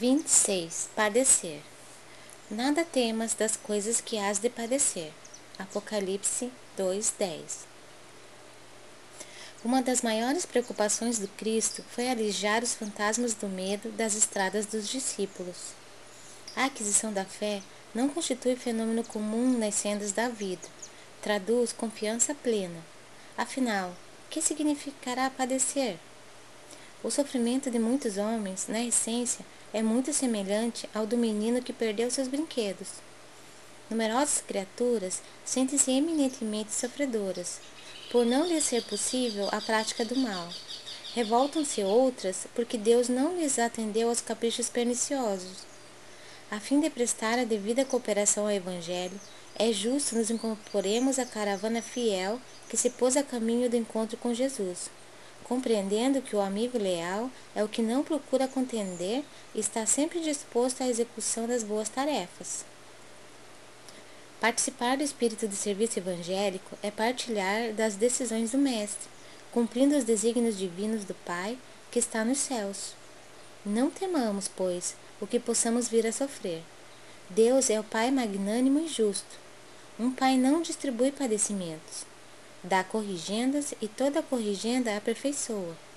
26. Padecer. Nada temas das coisas que has de padecer. Apocalipse 2:10. Uma das maiores preocupações do Cristo foi alijar os fantasmas do medo das estradas dos discípulos. A aquisição da fé não constitui fenômeno comum nas sendas da vida. Traduz confiança plena. Afinal, que significará padecer? O sofrimento de muitos homens, na essência, é muito semelhante ao do menino que perdeu seus brinquedos. Numerosas criaturas sentem-se eminentemente sofredoras, por não lhes ser possível a prática do mal. Revoltam-se outras porque Deus não lhes atendeu aos caprichos perniciosos. A fim de prestar a devida cooperação ao Evangelho, é justo nos incorporemos à caravana fiel que se pôs a caminho do encontro com Jesus compreendendo que o amigo leal é o que não procura contender e está sempre disposto à execução das boas tarefas. Participar do espírito de serviço evangélico é partilhar das decisões do Mestre, cumprindo os desígnios divinos do Pai que está nos céus. Não temamos, pois, o que possamos vir a sofrer. Deus é o Pai magnânimo e justo. Um Pai não distribui padecimentos, dá corrigendas e toda corrigenda aperfeiçoa.